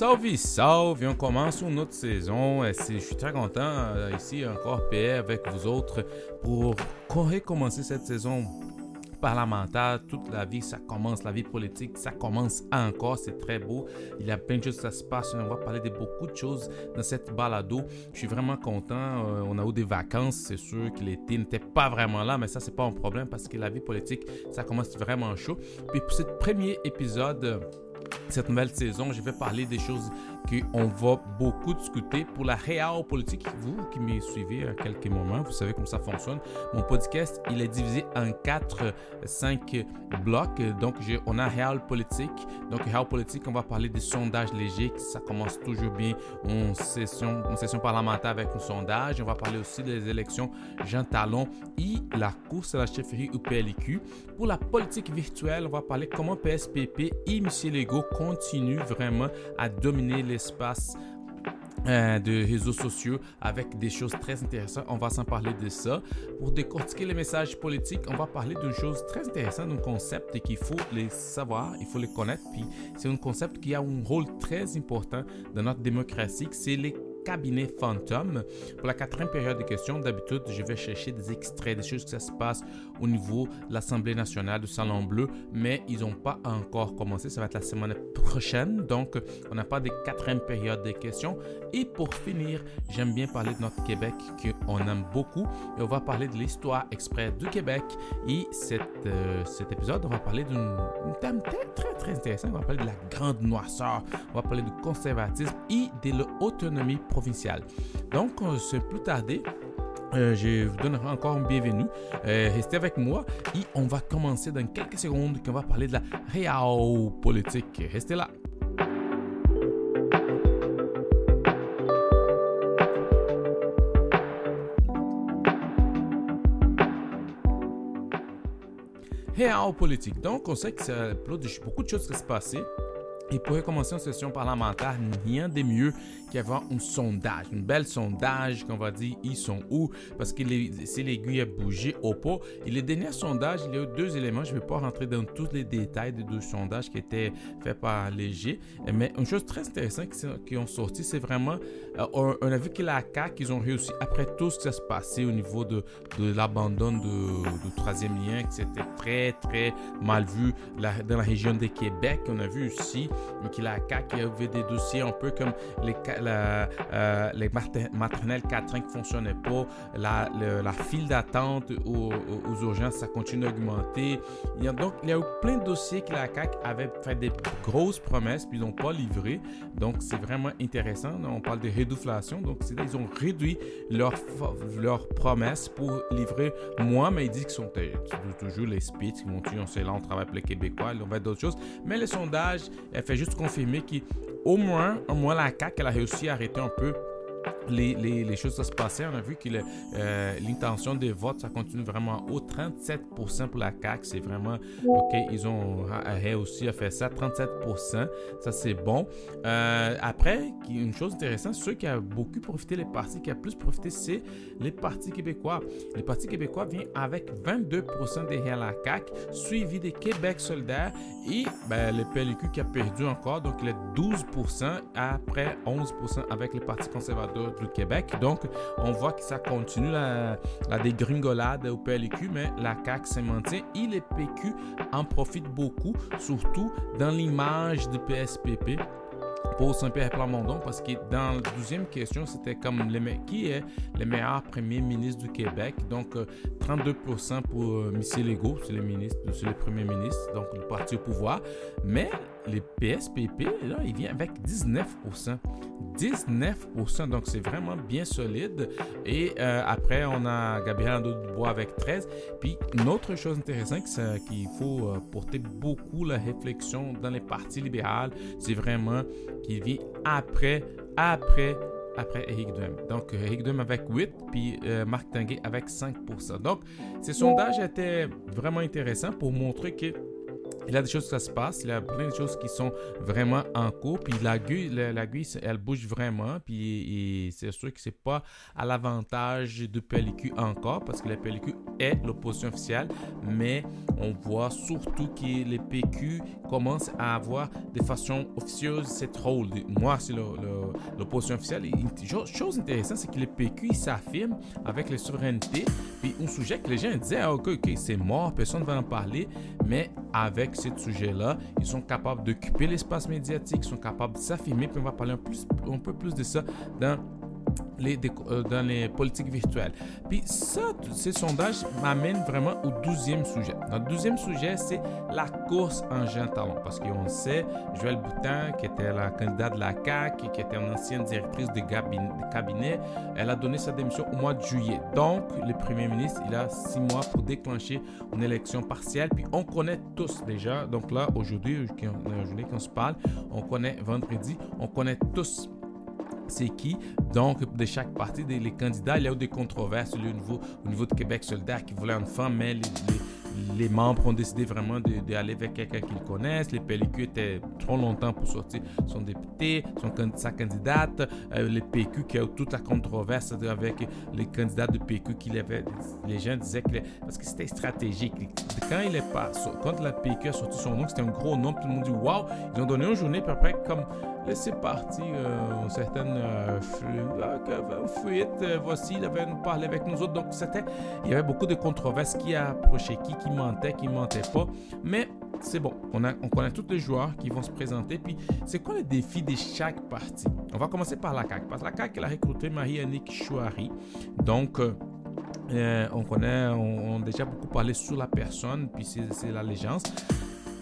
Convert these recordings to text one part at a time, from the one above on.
Salve, salve! On commence une autre saison. Et Je suis très content euh, ici encore PA avec vous autres pour recommencer cette saison parlementaire. Toute la vie, ça commence, la vie politique, ça commence encore. C'est très beau. Il y a plein de choses qui se passent. On va parler de beaucoup de choses dans cette balado. Je suis vraiment content. Euh, On a eu des vacances. C'est sûr que l'été n'était pas vraiment là, mais ça, c'est pas un problème parce que la vie politique, ça commence vraiment chaud. Puis pour ce premier épisode, cette nouvelle saison, je vais parler des choses qu'on va beaucoup discuter pour la réelle politique. Vous qui me suivez à quelques moments, vous savez comment ça fonctionne. Mon podcast, il est divisé en 4, 5 blocs. Donc, on a réel politique. Donc, réel politique, on va parler des sondages légers. Ça commence toujours bien en session, session parlementaire avec un sondage. On va parler aussi des élections Jean Talon et la course à la chefferie au PLQ. Pour la politique virtuelle, on va parler comment PSPP et M. Legault continuent vraiment à dominer l'espace euh, de réseaux sociaux avec des choses très intéressantes. On va s'en parler de ça. Pour décortiquer les messages politiques, on va parler d'une chose très intéressante, d'un concept qu'il faut les savoir, il faut les connaître. Puis c'est un concept qui a un rôle très important dans notre démocratie, c'est les cabinet fantôme. Pour la quatrième période de questions, d'habitude, je vais chercher des extraits, des choses que ça se passe au niveau de l'Assemblée nationale du Salon Bleu, mais ils n'ont pas encore commencé. Ça va être la semaine prochaine, donc on n'a pas de quatrième période de questions. Et pour finir, j'aime bien parler de notre Québec qu'on aime beaucoup et on va parler de l'histoire exprès du Québec. Et cette, euh, cet épisode, on va parler d'un thème très, très, très intéressant. On va parler de la grande noirceur, on va parler du conservatisme et de l'autonomie provinciale. Donc, sans plus tarder, euh, je vous donnerai encore une bienvenue. Euh, restez avec moi et on va commencer dans quelques secondes qu'on va parler de la réelle politique. Restez là. Réelle politique. Donc, on sait que ça beaucoup de choses qui se passer. Commencer une session parlementaire, rien de mieux qu'avoir un sondage, un bel sondage qu'on va dire ils sont où, parce que les- si l'aiguille a bougé ou pas. Et les derniers sondages, il y a eu deux éléments, je ne vais pas rentrer dans tous les détails des deux sondages qui étaient faits par Léger, mais une chose très intéressante qui, ont sorti, c'est vraiment, on, a vu que la CAQ, ils ont réussi, après tout ce qui s'est passé au niveau de, de l'abandon du troisième lien, que c'était très, très mal vu la- dans la région de Québec. On a vu aussi que la CAQ avait des dossiers un peu comme les, la- euh, les mater- maternelles 4 qui fonctionnaient pas, la, le- la file d'attente aux, urgences, ça continue d'augmenter. Il y a donc, il y a eu plein de dossiers que la CAQ avait fait des grosses promesses, puis ils n'ont pas livré. Donc, c'est vraiment intéressant. On parle de réduflation. Donc, c'est ils ont réduit leurs leur promesses pour livrer moins, mais ils disent qu'ils sont toujours les speeds, qui vont dire on sait là, on travaille pour les Québécois, ils vont faire d'autres choses. Mais le sondage, fait juste confirmer qu'au moins, au moins la CAQ, elle a réussi à arrêter un peu les, choses qui se passaient. On a vu que euh, l'intention des votes, ça continue vraiment haut. 37% pour la CAQ, c'est vraiment OK. Ils ont réussi à faire ça. 37%, ça c'est bon. Euh, après, une chose intéressante, ceux qui ont beaucoup profité, les partis qui ont plus profité, c'est les partis québécois. Les partis québécois viennent avec 22% derrière la CAQ, suivi des Québec solidaires et ben, le PLQ qui a perdu encore, donc il est 12% après 11% avec les partis conservateurs du Québec. Donc, on voit que ça continue la, la dégringolade au PLQ, mais la CAQ se maintient et les PQ en profitent beaucoup, surtout dans l'image du PSPP pour Saint-Pierre Plamondon parce que dans la deuxième question, c'était comme le me- qui est le meilleur premier ministre du Québec? Donc, euh, 32% pour euh, M. Legault, c'est le ministre, c'est le premier ministre, donc le parti au pouvoir. Mais les PSPP, là, il vient avec 19%. 19%, donc c'est vraiment bien solide. Et euh, après, on a Gabriel Nadeau-Dubois avec 13. Puis, une autre chose intéressante qu'il faut euh, porter beaucoup la réflexion dans les partis libéraux, c'est vraiment qu'il vient après, après, après Eric Duhem. Donc, Eric Duhem avec 8, puis euh, Marc Tanguay avec 5%. Donc, ces sondages étaient vraiment intéressants pour montrer que il y a des choses qui se passent, il y a plein de choses qui sont vraiment en cours, puis l'aiguille, elle bouge vraiment, puis c'est sûr que c'est pas à l'avantage de PLQ encore, parce que la PLQ est l'opposition officielle, mais on voit surtout que les PQ commencent à avoir de façon officieuse cette rôle. Moi, c'est l'opposition officielle. Une chose intéressante, c'est que les PQ s'affirment avec les souverainetés, puis un sujet que les gens disaient, ah, ok, ok, c'est mort, personne ne va en parler, mais avec ce sujet-là. Ils sont capables d'occuper l'espace médiatique, ils sont capables de s'affirmer. Puis on va parler un, plus, un peu plus de ça dans euh, dans les politiques virtuelles. Puis ça, ces sondages m'amènent vraiment au douzième sujet. Notre douzième sujet, c'est la course en jeune talent. Parce qu'on sait, Joël Boutin, qui était la candidate de la CAQ, qui était une ancienne directrice de cabinet, elle a donné sa démission au mois de juillet. Donc, le premier ministre, il a six mois pour déclencher une élection partielle. Puis on connaît tous déjà. Donc là, aujourd'hui, aujourd'hui qu'on se parle, on connaît vendredi, on connaît tous c'est qui? Donc, de chaque parti, des, les candidats, il y a eu des controverses au niveau, au niveau de Québec solidaire qui voulait une femme, mais les, membres ont décidé vraiment d'aller avec quelqu'un qu'ils connaissent. Les PLQ étaient trop longtemps pour sortir son député, son, sa candidate. Euh, les PQ qui a eu toute la controverse avec les candidats de PQ qui avait, les gens disaient que parce que c'était stratégique. Quand il est pas, quand la PQ a sorti son nom, c'était un gros nom, tout le monde dit waouh, ils ont donné une journée, puis après comme laisser partir euh, certaines euh, fuites. Euh, voici, il avait parlé avec nous autres. Donc, c'était, il y avait beaucoup de controverses qui approchaient qui, qui mentait, qui mentait pas. Mais c'est bon, on, a, on connaît tous les joueurs qui vont se présenter. Puis, c'est quoi le défi de chaque partie? On va commencer par la CAQ. Parce que la CAQ, elle a recruté Marie-Annick Chouari. Donc, on connaît, on, on, a déjà beaucoup parlé sur la personne, puis c'est l'allégeance.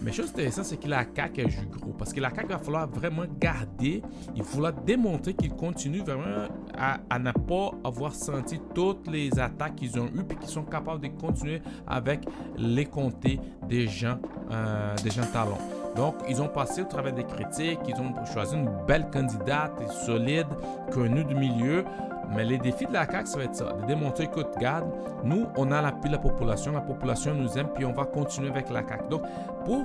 Mais chose intéressante, c'est que la CAQ a joué gros. Parce que la CAQ va falloir vraiment garder, il falloir démontrer qu'ils continuent vraiment à, à, ne pas avoir senti toutes les attaques qu'ils ont eues, puis qu'ils sont capables de continuer avec les comtés des gens, euh, des gens talents. Donc, ils ont passé au travers des critiques, ils ont choisi une belle candidate, solide, connue du milieu. Mais les défis de la CAQ, ça va être ça, de démontrer, écoute, regarde, nous, on a l'appui de la population, la population nous aime, puis on va continuer avec la CAQ. Donc, pour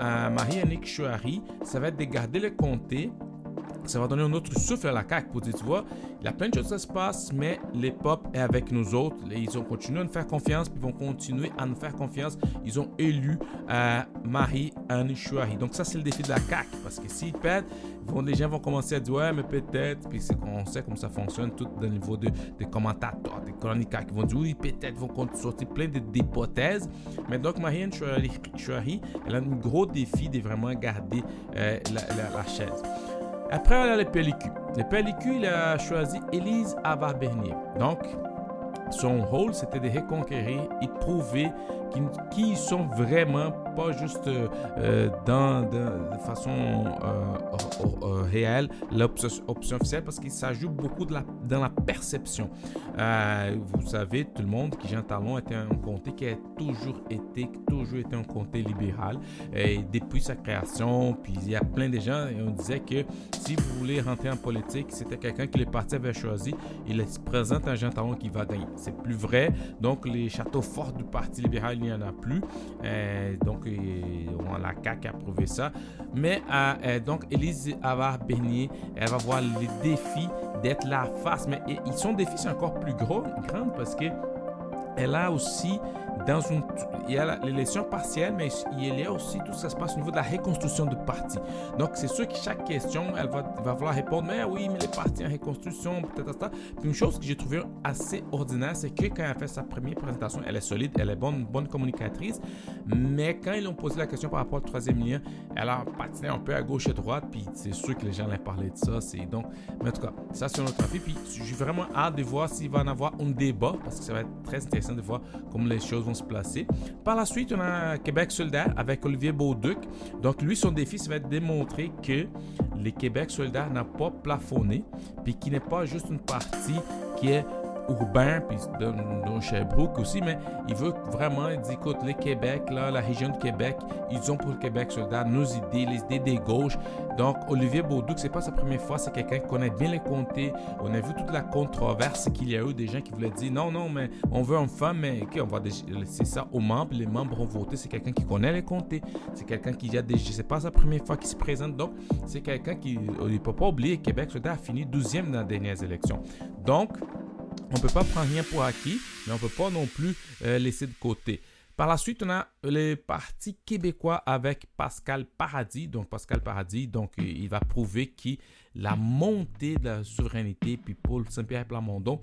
euh, Marie-Annick Chouari, ça va être de garder le comté, ça va donner un autre souffle à la CAQ pour dire, tu vois, il y a plein de choses qui se passent, mais les est avec nous autres. Ils ont continué à nous faire confiance, puis ils vont continuer à nous faire confiance. Ils ont élu euh, Marie-Anne Chouari. Donc ça, c'est le défi de la CAQ, parce que s'ils perdent, vont, les gens vont commencer à dire, ouais, mais peut-être, puis qu'on sait comment ça fonctionne, tout au niveau de, des commentateurs, des chroniqueurs qui vont dire, oui, peut-être, vont sortir plein d'hypothèses. Mais donc, Marie-Anne Chouari, elle a un gros défi de vraiment garder euh, la chaise. Après, on a les pellicules. Les pellicules, il a choisi Élise Avar-Bernier. Donc, son rôle, c'était de reconquérir et prouver qu'ils sont vraiment pas juste euh, dans, de façon euh, réelle l'option officielle parce que ça joue beaucoup de la, dans la perception. Euh, vous savez, tout le monde qui Jean Talon était un comté qui a toujours été, toujours été un comté libéral et depuis sa création. Puis il y a plein de gens et on disait que si vous voulez rentrer en politique, c'était quelqu'un que les partis avaient choisi. Il se présente un Jean Talon qui va gagner. C'est plus vrai. Donc les châteaux forts du Parti libéral, il n'y en a plus. donc on, la CAQ a prouvé ça. Mais euh, euh, donc, Elise avoir Bernier, elle va voir les défis d'être la face. Mais son défi, c'est encore plus gros, grand parce que elle a aussi il y a l'élection partielle, mais il y a aussi tout ce qui se passe au niveau de la reconstruction de parti. Donc, c'est sûr que chaque question, elle va, va vouloir répondre, mais oui, mais les partis en reconstruction, peut-être. Puis une chose que j'ai trouvé assez ordinaire, c'est que quand elle a fait sa première présentation, elle est solide, elle est bonne, bonne communicatrice, mais quand ils ont posé la question par rapport au troisième lien, elle a patiné un peu à gauche et droite, puis c'est sûr que les gens allaient parler de ça. Donc, mais en tout cas, ça c'est notre avis. Puis j'ai vraiment hâte de voir s'il va en avoir un débat, parce que ça va être très intéressant de voir comment les choses vont placer. Par la suite, on a Québec solidaire avec Olivier Beauduc. Donc, lui, son défi, ça va démontrer que les Québec solidaire n'a pas plafonné, puis qu'il n'est pas juste une partie qui est urbain, puis dans, Sherbrooke aussi, mais il veut vraiment, il dit, écoute, le Québec, là, la région de Québec, ils ont pour le Québec soldat nos idées, les idées des gauches. Donc, Olivier Beaudoux, c'est pas sa première fois, c'est quelqu'un qui connaît bien les comtés. On a vu toute la controverse qu'il y a eu, des gens qui voulaient dire, non, non, mais on veut un femme, mais ok, on va laisser ça aux membres. Les membres ont voté, c'est quelqu'un qui connaît les comtés. C'est quelqu'un qui a déjà, c'est pas sa première fois qu'il se présente. Donc, c'est quelqu'un qui, il ne peut pas oublier, Québec soldat a fini 12e dans les dernières élections. Donc, on ne peut pas prendre rien pour acquis, mais on ne peut pas non plus euh, laisser de côté. Par la suite, on a le Parti québécois avec Pascal Paradis. Donc, Pascal Paradis, donc, il va prouver que la montée de la souveraineté, puis Paul Saint-Pierre Plamondon,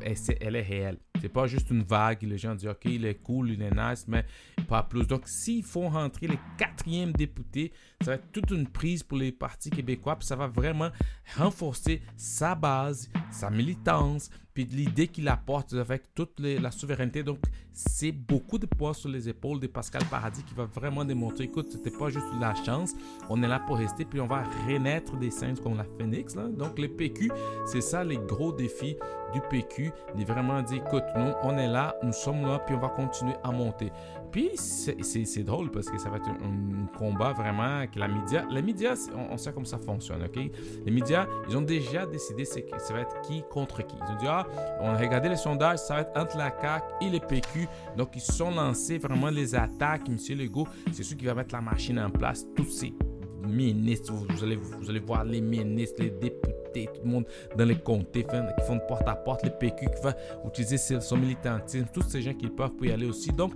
elle est réelle. C'est pas juste une vague. Les gens disent, OK, il est cool, il est nice, mais pas plus. Donc, s'ils font rentrer les quatrièmes députés, ça va être toute une prise pour les partis québécois, puis ça va vraiment renforcer sa base, sa militance, puis l'idée qu'il apporte avec toute la souveraineté. Donc, c'est beaucoup de poids sur les épaules de Pascal Paradis qui va vraiment démontrer, écoute, c'était pas juste la chance, on est là pour rester, puis on va renaître des scènes comme la phénix. Donc, les PQ, c'est ça les gros défis du PQ, de vraiment dire, écoute, nous, on est là, nous sommes là, puis on va continuer à monter. Puis, c'est drôle parce que ça va être un, combat vraiment que la média, les médias, on, sait comment ça fonctionne, OK? Les médias, ils ont déjà décidé que ça va être qui contre qui. Ils ont dit, ah, on a regardé les sondages, ça va être entre la CAQ et les PQ. Donc, ils sont lancés vraiment les attaques. Monsieur Legault, c'est celui qui va mettre la machine en place, tous ces ministres, vous allez, vous allez voir les ministres, les députés, tout le monde dans les comtés qui font porte-à-porte, les PQ qui vont utiliser son militantisme, tous ces gens qui peuvent y aller aussi. Donc,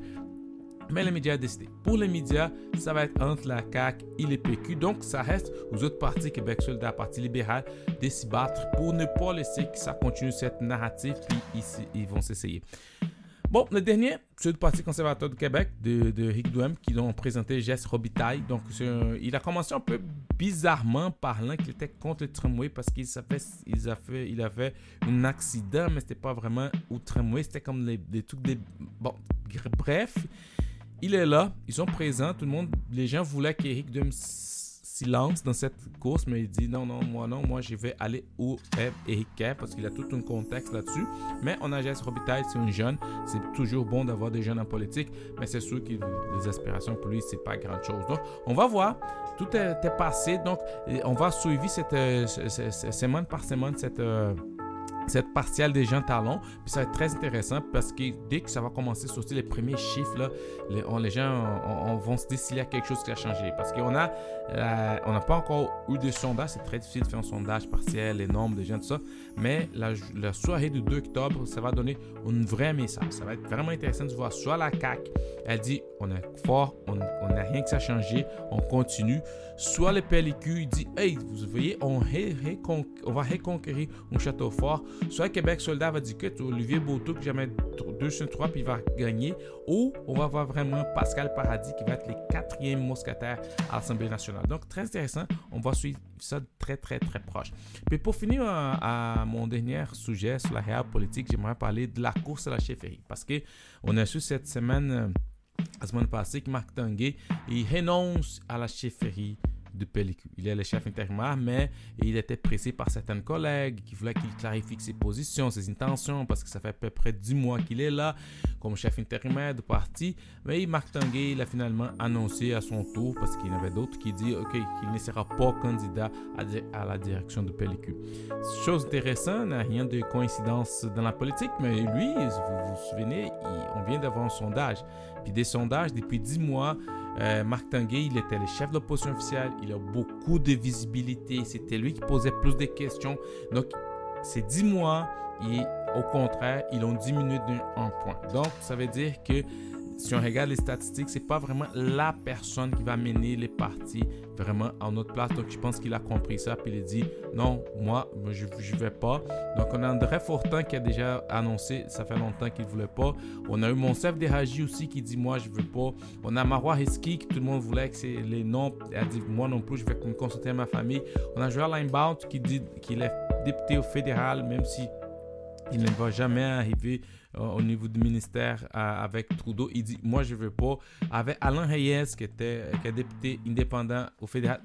mais les médias décidé. Pour les médias, ça va être entre la CAQ et les PQ. Donc, ça reste aux autres partis Québec solidaire, Parti libéral, de s'y battre pour ne pas laisser que ça continue cette narrative, puis ils, ils vont s'essayer. Bon, le dernier, c'est le Parti conservateur du Québec, de, de Rick Duhem, qui ont présenté Jess Robitaille. Donc, il a commencé un peu bizarrement parlant qu'il était contre le tramway parce qu'il il avait, il avait un accident, mais c'était pas vraiment au tramway, c'était comme des trucs des... Bon, bref, il est là, ils sont présents, tout le monde, les gens voulaient qu'Eric Duhem lance dans cette course, mais il dit non, non, moi non, moi je vais aller où est Eric parce qu'il a tout un contexte là-dessus. Mais on a Jess Robitaille, c'est un jeune, c'est toujours bon d'avoir des jeunes en politique, mais c'est sûr que les aspirations pour lui, c'est pas grand chose. Donc, on va voir, tout est, passé, donc on va suivre cette, euh, semaine par semaine cette. Euh, cette partielle des gens talons. Puis ça va être très intéressant parce que dès que ça va commencer à sortir les premiers chiffres, là, les, les gens on, vont se décider à quelque chose qui a changé. Parce qu'on a, euh, on n'a pas encore eu de sondage. C'est très difficile de faire un sondage partiel, les nombres des gens, tout ça. Mais la, soirée du 2 octobre, ça va donner un vrai message. Ça va être vraiment intéressant de voir soit la CAQ, elle dit on est fort, on n'a rien que ça a changé, on continue. Soit le PLQ, dit hey, vous voyez, on, on va reconquérir un château fort Soit Québec soldat va dire que Olivier Beauteau, que jamais 2 sur 3, puis il va gagner. Ou on va voir vraiment Pascal Paradis qui va être le quatrième mousquetaire à l'Assemblée nationale. Donc, très intéressant. On va suivre ça très, très, très proche. Puis pour finir euh, à, mon dernier sujet sur la réelle politique, j'aimerais parler de la course à la chefferie. Parce qu'on a su cette semaine, euh, la semaine passée, que Marc Tanguay, il renonce à la chefferie de pellicule. Il est le chef intérimaire, mais il était pressé par certains collègues qui voulaient qu'il clarifie ses positions, ses intentions, parce que ça fait à peu près 10 mois qu'il est là comme chef intérimaire de parti. Mais Marc Tanguay, il a finalement annoncé à son tour, parce qu'il y en avait d'autres qui disent ok qu'il ne sera pas candidat à, la direction de pellicule. Chose intéressante, n'a rien de coïncidence dans la politique, mais lui, vous vous souvenez, on vient d'avoir un sondage. Puis des sondages depuis 10 mois, euh, Marc Tanguay, il était le chef de l'opposition officielle, il a beaucoup de visibilité, c'était lui qui posait plus de questions. Donc, ces 10 mois, et au contraire, ils ont diminué d'un point. Donc, ça veut dire que si on regarde les statistiques, c'est pas vraiment la personne qui va mener les partis vraiment en notre place. Donc, je pense qu'il a compris ça. Puis il a dit non, moi, je ne vais pas. Donc, on a André Fortin qui a déjà annoncé, ça fait longtemps qu'il ne voulait pas. On a eu Monsef Deragi aussi qui dit moi, je ne veux pas. On a Marois Hiski qui tout le monde voulait que c'est les noms. Il a dit moi non plus, je vais me consulter à ma famille. On a Joël Linebaut qui dit qu'il est député au fédéral, même si il ne va jamais arriver au niveau du ministère euh, avec Trudeau. Il dit Moi, je veux pas. Avec Alain Reyes, qui, était, qui est député indépendant au fédéral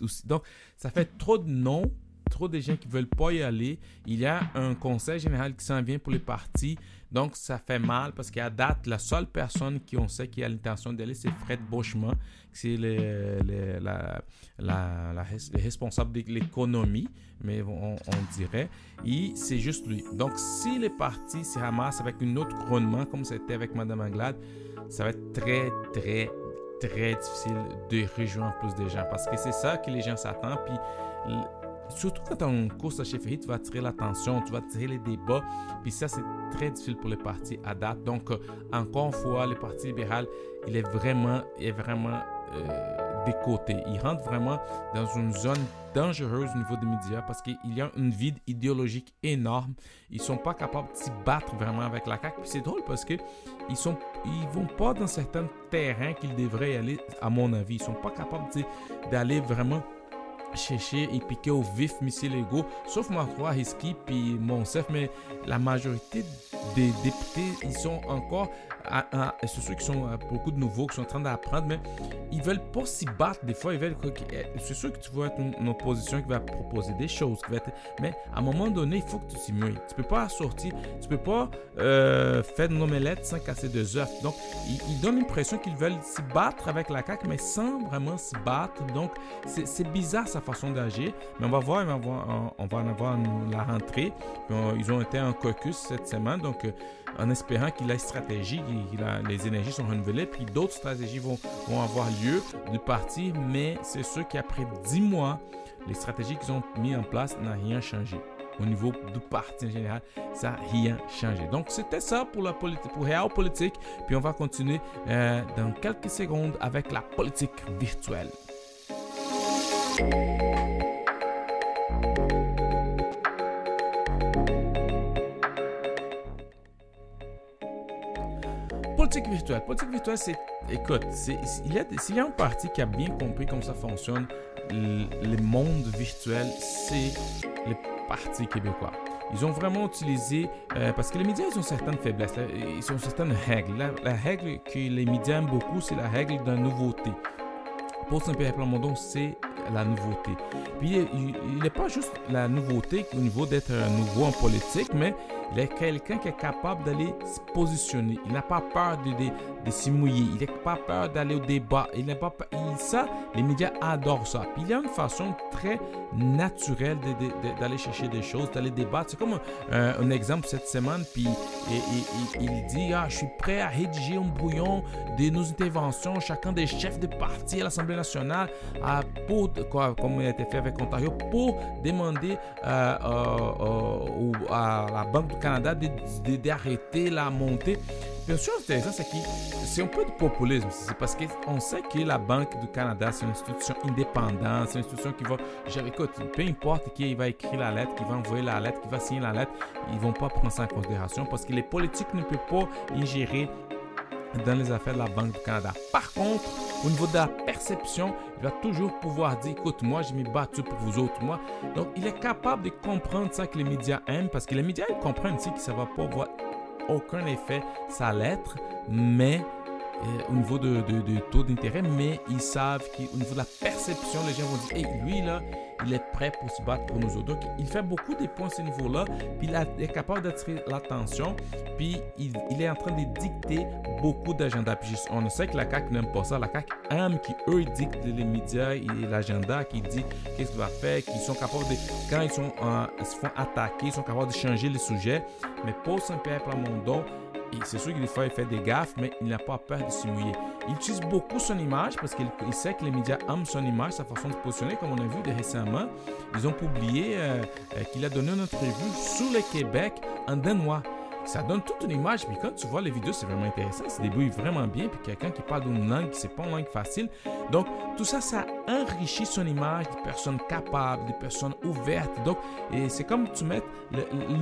aussi. Donc, ça fait trop de noms trop de gens qui veulent pas y aller. Il y a un conseil général qui s'en vient pour les partis. Donc, ça fait mal parce qu'à date, la seule personne qui on sait qui a l'intention d'aller, c'est Fred Beauchemin, c'est le, le, responsable de l'économie, mais on, dirait. Et c'est juste lui. Donc, si les partis se ramassent avec une autre couronnement, comme c'était avec Mme Anglade, ça va être très, très, très difficile de rejoindre plus de gens parce que c'est ça que les gens s'attendent. Puis, surtout quand tu as une course à chefferie, tu vas attirer l'attention, tu vas attirer les débats. Puis ça, c'est très difficile pour les partis à date. Donc, euh, encore une fois, le Parti libéral, il est vraiment, est vraiment euh, des côtés. Il rentre vraiment dans une zone dangereuse au niveau des médias parce qu'il y a une vide idéologique énorme. Ils sont pas capables de s'y battre vraiment avec la CAQ. Puis c'est drôle parce que ils sont, ils vont pas dans certains terrains qu'ils devraient aller, à mon avis. Ils sont pas capables d'aller vraiment chercher et piquer au vif missiles égaux, sauf Macron, Risky puis Monsef, mais la majorité des députés, ils sont encore c'est ceux qui sont euh, beaucoup de nouveaux, qui sont en train d'apprendre, mais ils veulent pas s'y battre. Des fois, ils veulent. Eh, c'est sûr que tu vas être une, opposition qui va proposer des choses, mais à un moment donné, il faut que tu t'y mouilles. Tu peux pas sortir, tu peux pas euh, faire une omelette sans casser deux œufs. Donc, ils, donnent l'impression qu'ils veulent s'y battre avec la CAQ, mais sans vraiment s'y battre. Donc, c'est bizarre sa façon d'agir, mais on va voir, on va, en avoir la rentrée. Ils ont été en caucus cette semaine, donc euh, en espérant qu'il a une stratégie, que les énergies sont renouvelées, puis d'autres stratégies vont, vont avoir lieu de partir, mais c'est sûr qu'après 10 mois, les stratégies qu'ils ont mis en place n'ont rien changé. Au niveau du parti en général, ça n'a rien changé. Donc, c'était ça pour la politique, pour Real Politique. Puis, on va continuer euh, dans quelques secondes avec la politique virtuelle. Politique virtuelle. Politique virtuelle, c'est. Écoute, il y, a, s'il y a un parti qui a bien compris comment ça fonctionne, le, monde virtuel, c'est le Parti québécois. Ils ont vraiment utilisé, euh, parce que les médias, ils ont certaines faiblesses, ils ont certaines règles. La, règle que les médias aiment beaucoup, c'est la règle de la nouveauté. Pour Saint-Pierre Plamondon, c'est la nouveauté. Puis il n'est pas juste la nouveauté au niveau d'être nouveau en politique, mais il est quelqu'un qui est capable d'aller se positionner. Il n'a pas peur de, de s'y mouiller. Il n'a pas peur d'aller au débat. Il n'a pas ça, les médias adorent ça. Puis il y a une façon très naturelle d'aller chercher des choses, d'aller débattre. C'est comme un, exemple cette semaine. Puis il dit ah, Je suis prêt à rédiger un brouillon de nos interventions, chacun des chefs de parti à l'Assemblée nationale, pour, comme il a été fait avec Ontario, pour demander euh, euh, euh, à la Banque du Canada d'arrêter la montée. Bien sûr, c'est c'est que c'est un peu de populisme. C'est parce qu'on sait que la Banque du Canada, c'est une institution indépendante, c'est une institution qui va gérer. Écoute, peu importe qui va écrire la lettre, qui va envoyer la lettre, qui va signer la lettre, ils vont pas prendre ça en considération parce que les politiques ne peuvent pas ingérer dans les affaires de la Banque du Canada. Par contre, au niveau de la perception, il va toujours pouvoir dire, écoute, moi, je m'ai battu pour vous autres, moi. Donc, il est capable de comprendre ça que les médias aiment, parce que les médias, ils comprennent aussi que ça va pas avoir aucun effet sa lettre, mais euh, au niveau de, taux d'intérêt, mais ils savent qu'au niveau de la perception, les gens vont dire, hey, lui, là, il est prêt pour se battre pour nous autres. Donc, il fait beaucoup de points à ce niveau-là, puis il, est capable d'attirer l'attention, puis il, est en train de dicter beaucoup d'agenda. Puis on sait que la CAQ n'aime pas ça. La CAQ aime qu'eux dictent les médias et l'agenda, qui dit qu'est-ce qu'il va faire, qu'ils sont capables de, quand ils, sont, se font attaquer, ils sont capables de changer les sujets. Mais pour Saint-Pierre Plamondon, c'est sûr qu'il fois il fait des gaffes, mais il n'a pas peur de se mouiller. Il utilise beaucoup son image parce qu'il sait que les médias aiment son image, sa façon de se positionner, comme on a vu récemment. Ils ont publié euh, euh, qu'il a donné une entrevue sur le Québec en danois ça donne toute une image. Puis quand tu vois les vidéos, c'est vraiment intéressant. C'est débrouille vraiment bien. Puis quelqu'un qui parle d'une langue qui c'est pas une langue facile. Donc, tout ça, ça enrichit son image de personnes capables, de personnes ouvertes. Donc, c'est comme tu mets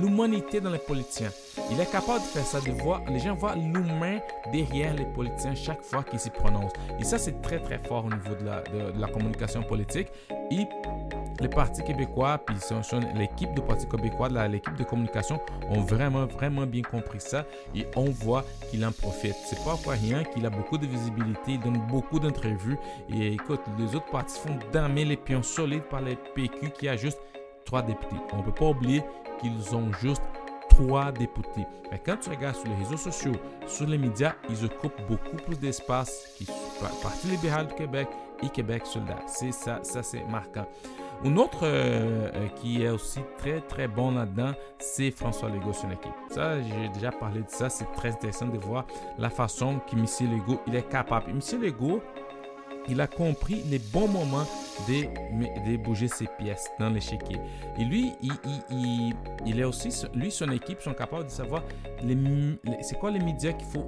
l'humanité dans les politiciens. Il est capable de faire ça, de voir, les gens voient l'humain derrière les politiciens chaque fois qu'ils s'y prononcent. Et ça, c'est très, très fort au niveau de la, communication politique. Et les partis québécois, puis l'équipe de Parti québécois, l'équipe de communication ont vraiment, vraiment bien compris ça et on voit qu'il en profite. C'est pas pour rien qu'il a beaucoup de visibilité, il donne beaucoup d'interviews et écoute, les autres partis font damer les pions solides par les PQ qui a juste trois députés. On peut pas oublier qu'ils ont juste trois députés. Mais quand tu regardes sur les réseaux sociaux, sur les médias, ils occupent beaucoup plus d'espace que le Parti libéral du Québec et Québec soldat. C'est ça, ça c'est marquant. Un autre euh, euh, qui est aussi très très bon là-dedans, c'est François Legault son équipe. Ça, j'ai déjà parlé de ça. C'est très intéressant de voir la façon que M. Legault il est capable. M. Legault, il a compris les bons moments de, de bouger ses pièces dans l'échiquier. Et lui, il, il, il, est aussi, lui, son équipe sont capables de savoir c'est quoi les médias qu'il faut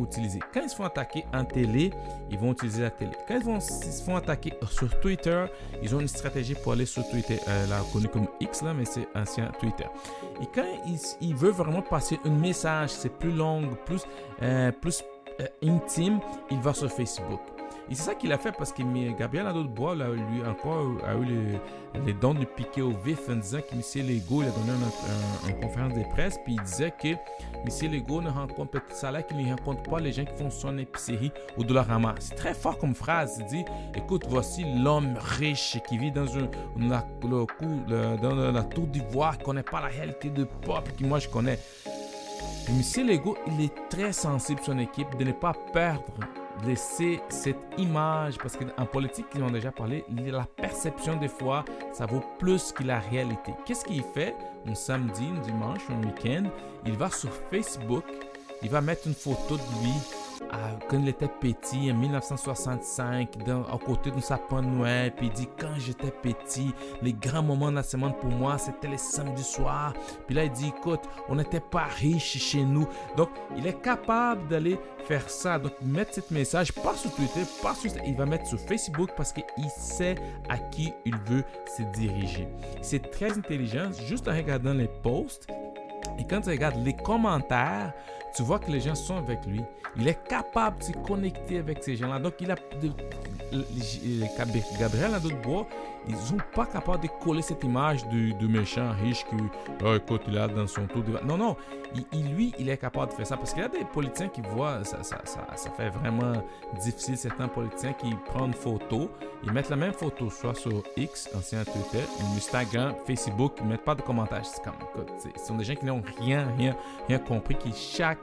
utiliser. Quand ils se font attaquer en télé, ils vont utiliser la télé. Quand ils, vont, se font attaquer sur Twitter, ils ont une stratégie pour aller sur Twitter, euh, là, connu comme X, là, mais c'est ancien Twitter. Et quand il, il veut vraiment passer un message, c'est plus long, plus, euh, plus euh, intime, il va sur Facebook. Et c'est ça qu'il a fait parce que Gabriel Nadeau-Bois, lui encore, a eu les, dons de piquer au vif en disant que M. Legault, il a donné une, conférence de presse, puis il disait que M. Legault ne rencontre, ça là qu'il ne rencontre pas les gens qui font son épicerie au Dollarama. C'est très fort comme phrase. Il dit, écoute, voici l'homme riche qui vit dans, un, la, dans la tour d'ivoire, qui ne connaît pas la réalité de peuple que moi je connais. M. Legault, il est très sensible son équipe de ne pas perdre laisser cette image, parce qu'en politique, ils ont déjà parlé, la perception des fois, ça vaut plus que la réalité. Qu'est-ce qu'il fait un samedi, un dimanche, un week-end? Il va sur Facebook, il va mettre une photo de lui quand il était petit, en 1965, dans, à côté d'un sapin de Noël, puis il dit quand j'étais petit, les grands moments de la semaine pour moi, c'était les samedis soirs. Puis là, il dit écoute, on n'était pas riches chez nous. Donc, il est capable d'aller faire ça. Donc, mettre ce message, pas sur Twitter, pas sur. Il va mettre sur Facebook parce qu'il sait à qui il veut se diriger. C'est très intelligent, juste en regardant les posts. Et quand tu regardes les commentaires, tu vois que les gens sont avec lui. Il est capable de se connecter avec ces gens-là. Donc, il a Gabriel Nadeau-Bois, ils sont pas capables de coller cette image du, méchant riche qui, oh, écoute, il a dans son tour de... Non, non, il, lui, il est capable de faire ça parce qu'il y a des politiciens qui voient, ça, ça, fait vraiment difficile, certains politiciens qui prennent une photo, ils mettent la même photo, soit sur X, ancien Twitter, Instagram, Facebook, ils mettent pas de commentaires. C'est comme, écoute, ce sont des gens qui n'ont rien, rien, rien compris, qui chaque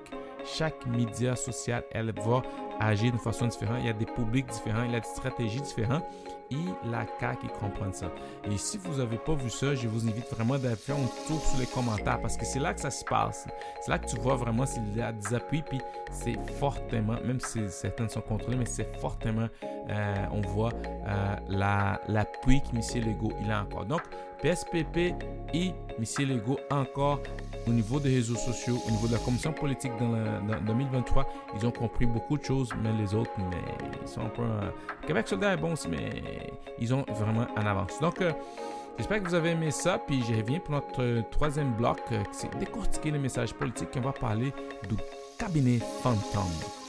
chaque média social, elle va agir d'une façon différente. Il y a des publics différents, il y a des stratégies différentes. Et la CAQ, qui comprend ça. Et si vous n'avez pas vu ça, je vous invite vraiment à faire un tour sur les commentaires parce que c'est là que ça se passe. C'est là que tu vois vraiment s'il y a des appuis. Puis c'est fortement, même si certains sont contrôlés, mais c'est fortement, euh, on voit euh, l'appui que M. Legault il a encore. Donc, PSPP et M. Legault encore au niveau des réseaux sociaux, au niveau de la commission politique dans, 2023, ils ont compris beaucoup de choses, mais les autres, mais ils sont un peu... Euh, Québec soldat est bon aussi, mais ils ont vraiment en avance. Donc, euh, j'espère que vous avez aimé ça, puis je reviens pour notre euh, troisième bloc, c'est décortiquer les messages politiques, on va parler du cabinet fantôme.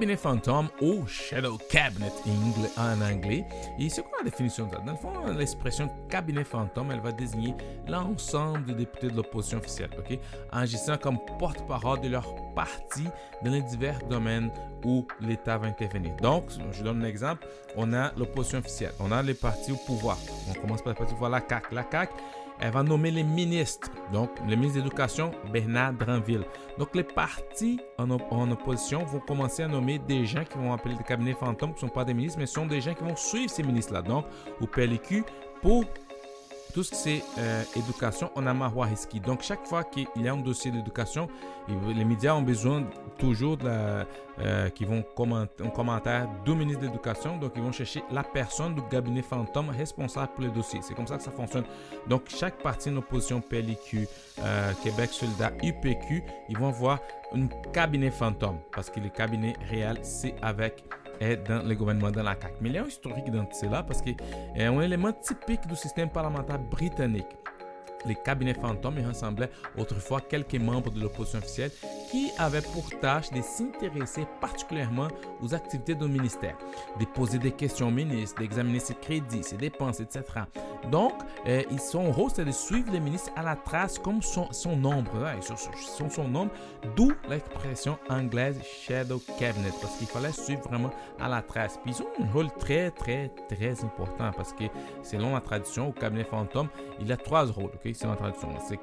Cabinet fantôme ou shadow cabinet en anglais. Et c'est quoi la définition de ça? Dans le fond, l'expression cabinet fantôme, elle va désigner l'ensemble des députés de l'opposition officielle, ok, agissant comme porte-parole de leur parti dans les divers domaines où l'État va intervenir. Donc, je donne un exemple. On a l'opposition officielle, on a les partis au pouvoir. On commence par les partis au pouvoir, la CAQ. La CAQ, elle va nommer les ministres. Donc, le ministre de l'Éducation, Bernard Dranville. Donc, les partis en, opposition vont commencer à nommer des gens qui vont appeler des cabinets fantômes, qui ne sont pas des ministres, mais sont des gens qui vont suivre ces ministres-là. Donc, au PLQ, pour tout ce qui est euh, éducation, on a Mahwahiski. Donc, chaque fois qu'il y a un dossier d'éducation, les médias ont besoin toujours de euh, qui vont commenter un commentaire du ministre de l'Éducation. Donc, ils vont chercher la personne du cabinet fantôme responsable pour le dossier. C'est comme ça que ça fonctionne. Donc, chaque parti en opposition, PLQ, euh, Québec Soldat, UPQ, ils vont voir un cabinet fantôme parce que le cabinet réel, c'est avec dans le gouvernement CAQ. Mais il y a un historique dans cela parce que est un élément typique du système parlementaire britannique. Les cabinets fantômes et rassemblaient autrefois quelques membres de l'opposition officielle qui avaient pour tâche de s'intéresser particulièrement aux activités du ministère, de poser des questions au ministre, d'examiner ses crédits, ses dépenses, etc. Donc, euh, ils sont rôle, c'est de suivre les ministres à la trace comme son, son nombre. Ils son nombre, d'où l'expression anglaise shadow cabinet, parce qu'il fallait suivre vraiment à la trace. Puis ils ont un rôle très, très, très important parce que selon la tradition, au cabinet fantôme, il a trois rôles. C'est la tradition. C'est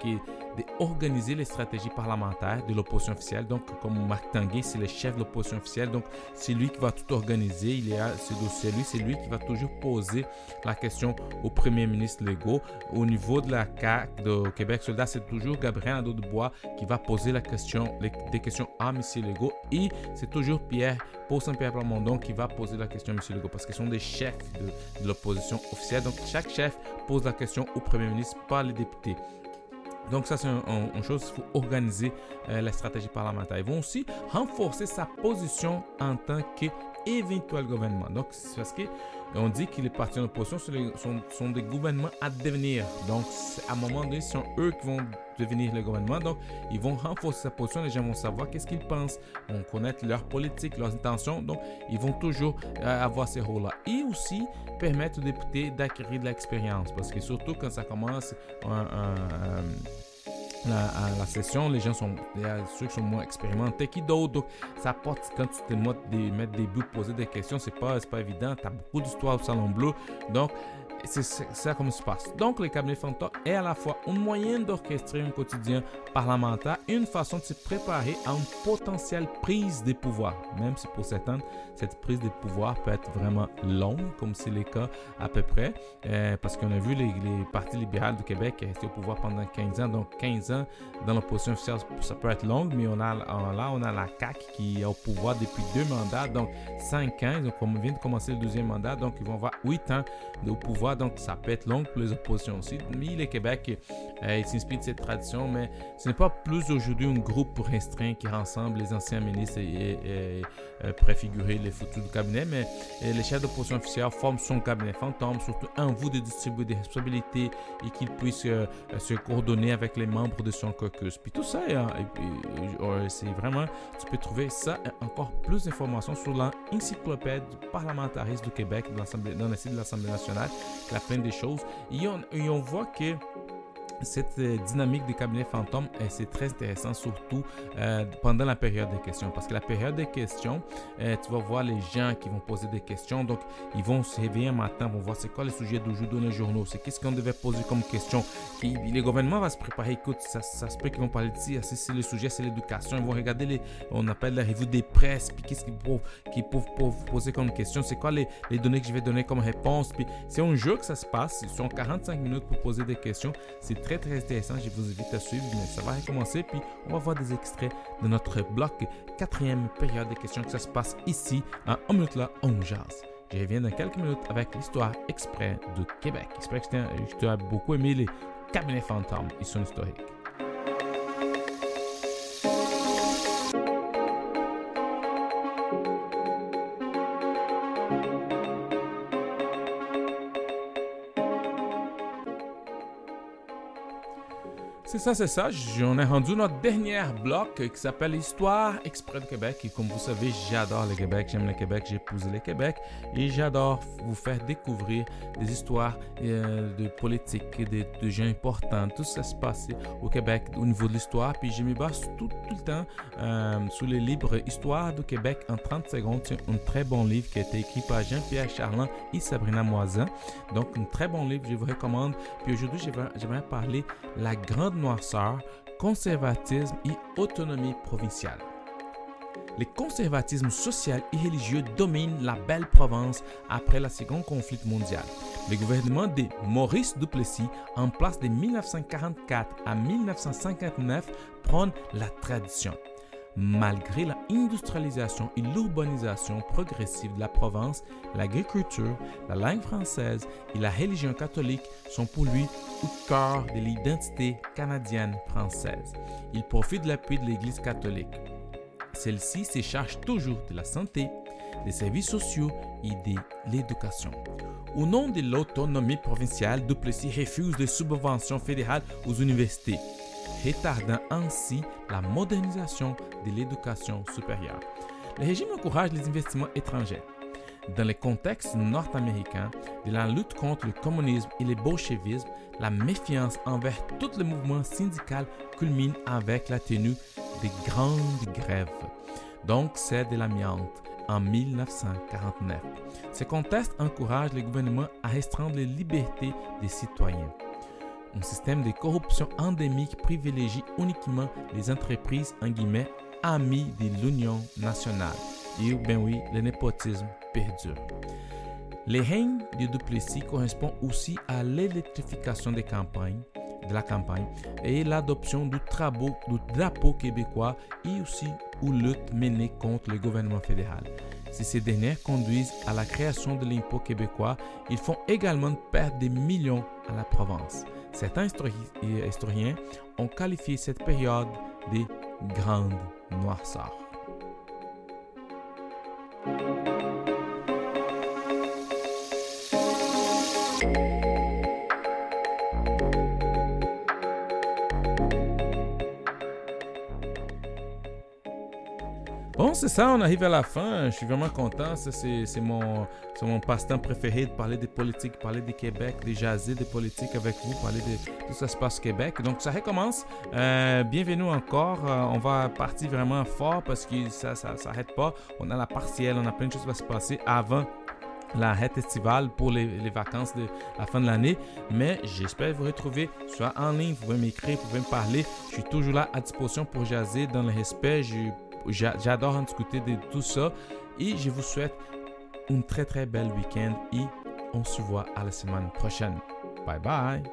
d'organiser les stratégies parlementaires de l'opposition officielle. Donc, comme Marc Tanguay, c'est le chef de l'opposition officielle. Donc, c'est lui qui va tout organiser. Il est à ce dossier-lui. C'est lui qui va toujours poser la question au premier ministre légaux. Au niveau de la CAQ de Québec Soldat, c'est toujours Gabriel Nadeau-Dubois qui va poser la question, des questions à M. Legault. Et c'est toujours Pierre, Paul Saint-Pierre Plamondon qui va poser la question à M. Legault parce qu'ils sont des chefs de l'opposition officielle. Donc, chaque chef pose la question au premier ministre, pas les députés. Donc ça, c'est une chose, il faut organiser euh, la stratégie parlementaire. Ils vont aussi renforcer sa position en tant qu'éventuel gouvernement. Donc, c'est parce qu'on dit que les partis en opposition sont, sont, des gouvernements à devenir. Donc, à un moment donné, ce sont eux qui vont devenir le gouvernement. Donc, ils vont renforcer sa position. Les gens vont savoir qu'est-ce qu'ils pensent, vont connaître leur politique, leurs intentions. Donc, ils vont toujours euh, avoir ces rôles-là. Et aussi permettre aux députés d'acquérir de l'expérience. Parce que surtout quand ça commence la, session, les gens sont, ceux qui sont moins expérimentés qui d'autres. Donc, ça porte, quand tu te de mettre des bouts, poser des questions, c'est pas, pas évident. Tu as beaucoup d'histoires au Salon Bleu. Donc, c'est ça comme ça se passe. Donc, le cabinet fantôme est à la fois une moyen d'orchestrer un quotidien parlementaire une façon de se préparer à une potentielle prise de pouvoir. Même si pour certains, cette prise de pouvoir peut être vraiment longue, comme c'est le cas à peu près, euh, parce qu'on a vu les, partis libéraux du Québec rester au pouvoir pendant 15 ans. Donc, 15 ans dans l'opposition officielle, ça peut être long, mais on a, là, on a la CAQ qui est au pouvoir depuis deux mandats, donc 5 ans. Donc, on vient de commencer le deuxième mandat, donc ils vont avoir 8 ans au pouvoir donc ça peut être long pour les oppositions aussi. Mais le Québec, euh, de cette tradition, mais ce n'est pas plus aujourd'hui un groupe restreint qui rassemble les anciens ministres et, euh, préfigurer les futurs du cabinet, mais euh, les chefs d'opposition officielle forment son cabinet fantôme, surtout en vue de distribuer des responsabilités et qu'il puisse se coordonner avec les membres de son caucus. Puis tout ça, c'est vraiment, tu peux trouver ça et encore plus d'informations sur l'encyclopédie parlementarisme du Québec dans, le site de l'Assemblée nationale la fin des choses. Et on, et on voit que cette euh, dynamique des cabinets fantômes, c'est très intéressant, surtout euh, pendant la période des questions. Parce que la période des questions, euh, tu vas voir les gens qui vont poser des questions. Donc, ils vont se réveiller un matin, vont voir c'est quoi les sujets d'aujourd'hui dans les journaux, c'est qu'est-ce qu'on devait poser comme question. Qui, les gouvernements vont se préparer, écoute, ça, se peut qu'ils vont parler de ça, c'est le sujet, c'est l'éducation. Ils vont regarder, les, on appelle la revue des presses, puis qu'est-ce qu'ils peuvent, poser comme question, c'est quoi les, les, données que je vais donner comme réponse? Puis c'est un jeu que ça se passe, ils sont 45 minutes pour poser des questions. C'est très très intéressant. Je vous invite à suivre, ça va recommencer. Puis on va voir des extraits de notre bloc quatrième période de questions que ça se passe ici à Un minute là, on jazz. Je reviens dans quelques minutes avec l'histoire exprès de Québec. J'espère que tu as beaucoup aimé les cabinets fantômes et son historique. Ça, c'est ça. On est rendu notre dernier bloc qui s'appelle Histoire exprès de Québec. Et comme vous savez, j'adore le Québec, j'aime le Québec, j'ai épousé le Québec. Et j'adore vous faire découvrir des histoires euh, de politique, de, gens importants. Tout ça se passe au Québec au niveau de l'histoire. Puis je me base tout, le temps euh, sur les livres Histoire du Québec en 30 secondes. C'est un très bon livre qui a été écrit par Jean-Pierre Charland et Sabrina Moisin. Donc, un très bon livre, je vous recommande. Puis aujourd'hui, j'aimerais parler la grande conservatisme et autonomie provinciale. Le conservatisme social et religieux domine la belle province après la Seconde Conflit mondial. Le gouvernement de Maurice Duplessis, en place de 1944 à 1959, prône la tradition. Malgré la industrialisation et l'urbanisation progressive de la province, l'agriculture, la langue française et la religion catholique sont pour lui au cœur de l'identité canadienne française. Il profite de l'appui de l'Église catholique. celle-ci se charge toujours de la santé, des services sociaux et de l'éducation. Au nom de l'autonomie provinciale, Duplessis refuse des subventions fédérales aux universités, retardant ainsi la modernisation de l'éducation supérieure. Le régime encourage les investissements étrangers. Dans le contexte nord-américain de la lutte contre le communisme et le bolchevisme, la méfiance envers tous les mouvements syndicaux culmine avec la tenue de grandes grèves. Donc, c'est de l'amiante en 1949. Ce contexte encourage le gouvernement à restreindre les libertés des citoyens. Un système de corruption endémique privilégie uniquement les entreprises en guillemets amies de l'Union nationale. Et ben oui, le népotisme perdure. Le règne de Duplessis correspond aussi à l'électrification des campagnes, de la campagne et l'adoption du, du drapeau québécois et aussi aux luttes menées contre le gouvernement fédéral. Si ces dernières conduisent à la création de l'impôt québécois, ils font également perdre des millions à la province. Certains historiens ont qualifié cette période de grande noirceur. Bon, c'est ça, on arrive à la fin. Je suis vraiment content. C'est mon, mon passe-temps préféré de parler des politiques, parler du Québec, de jaser des politiques avec vous, parler de tout ça se passe au Québec. Donc, ça recommence. Euh, bienvenue encore. Euh, on va partir vraiment fort parce que ça ne s'arrête pas. On a la partielle, on a plein de choses qui vont se passer avant la rette estivale pour les, vacances de la fin de l'année. Mais j'espère vous retrouver soit en ligne, vous pouvez m'écrire, vous pouvez me parler. Je suis toujours là à disposition pour jaser dans le respect. J'adore en discuter de tout ça. Et je vous souhaite un très très bel week-end et on se voit à la semaine prochaine. Bye bye.